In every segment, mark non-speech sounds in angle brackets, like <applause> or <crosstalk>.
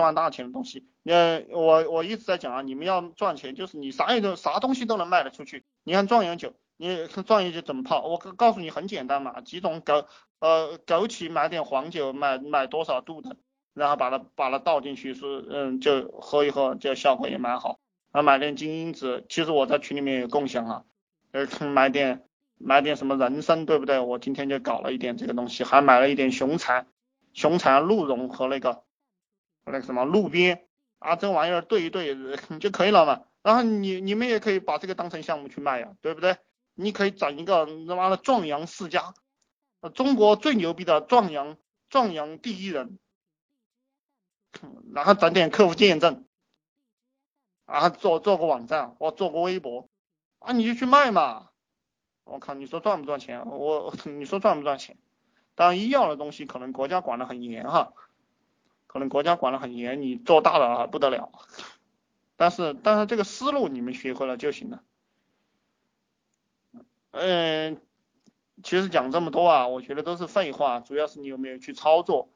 赚大钱的东西。呃，我我一直在讲啊，你们要赚钱，就是你啥也都啥东西都能卖得出去。你看壮阳酒，你壮阳酒怎么泡？我告诉你很简单嘛，几种枸呃枸杞买点黄酒，买买多少度的，然后把它把它倒进去，是嗯就喝一喝，这效果也蛮好。啊，买点金樱子，其实我在群里面有共享啊，呃买点买点什么人参，对不对？我今天就搞了一点这个东西，还买了一点熊蚕，熊蚕鹿茸和那个那个什么路边。啊，这玩意儿对一对 <laughs> 就可以了嘛。然后你你们也可以把这个当成项目去卖呀，对不对？你可以整一个他妈的壮阳世家，中国最牛逼的壮阳壮阳第一人，然后整点客户见证，啊，做做个网站或做个微博，啊，你就去卖嘛。我靠，你说赚不赚钱？我 <laughs> 你说赚不赚钱？当然医药的东西可能国家管得很严哈。可能国家管得很严，你做大了不得了。但是但是这个思路你们学会了就行了。嗯，其实讲这么多啊，我觉得都是废话，主要是你有没有去操作，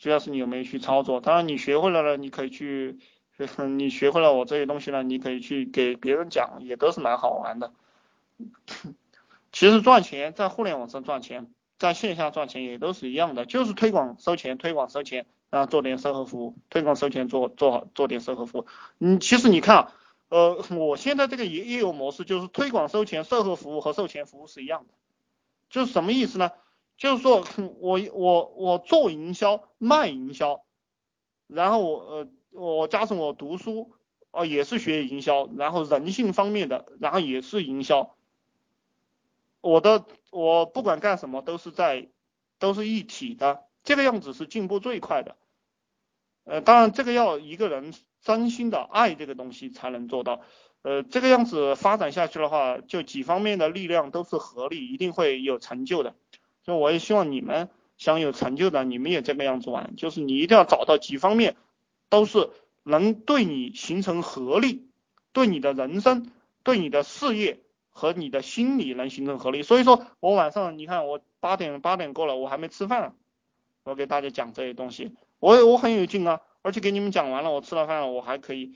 主要是你有没有去操作。当然你学会了呢，你可以去，你学会了我这些东西呢，你可以去给别人讲，也都是蛮好玩的。其实赚钱在互联网上赚钱，在线下赚钱也都是一样的，就是推广收钱，推广收钱。啊，做点售后服务，推广收钱，做做好做点售后服务。嗯，其实你看啊，呃，我现在这个业业务模式就是推广收钱、售后服务和售前服务是一样的，就是什么意思呢？就是说我我我做营销卖营销，然后我呃我加上我读书哦也是学营销，然后人性方面的，然后也是营销，我的我不管干什么都是在都是一体的，这个样子是进步最快的。呃，当然这个要一个人真心的爱这个东西才能做到。呃，这个样子发展下去的话，就几方面的力量都是合力，一定会有成就的。所以我也希望你们想有成就的，你们也这个样子玩，就是你一定要找到几方面都是能对你形成合力，对你的人生、对你的事业和你的心理能形成合力。所以说我晚上你看我八点八点过了，我还没吃饭，我给大家讲这些东西。我我很有劲啊，而且给你们讲完了，我吃了饭了，我还可以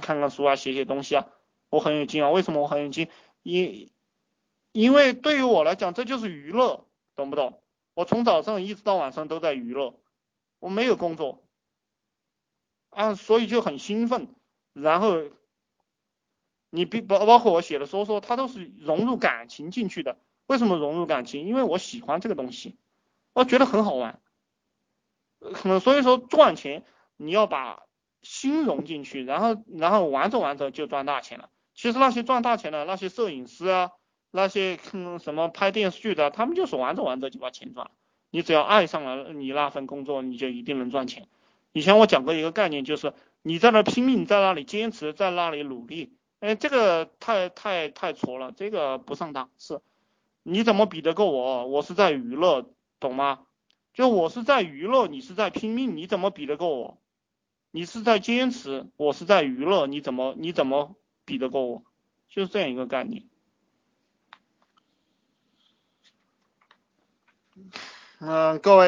看看书啊，写写东西啊，我很有劲啊。为什么我很有劲？因因为对于我来讲，这就是娱乐，懂不懂？我从早上一直到晚上都在娱乐，我没有工作啊，所以就很兴奋。然后你比包包括我写的说说，它都是融入感情进去的。为什么融入感情？因为我喜欢这个东西，我觉得很好玩。可能所以说赚钱你要把心融进去，然后然后玩着玩着就赚大钱了。其实那些赚大钱的那些摄影师啊，那些嗯什么拍电视剧的，他们就是玩着玩着就把钱赚了。你只要爱上了你那份工作，你就一定能赚钱。以前我讲过一个概念，就是你在那拼命，在那里坚持，在那里努力，哎，这个太太太挫了，这个不上档次。你怎么比得过我？我是在娱乐，懂吗？就我是在娱乐，你是在拼命，你怎么比得过我？你是在坚持，我是在娱乐，你怎么你怎么比得过我？就是这样一个概念。嗯，各位。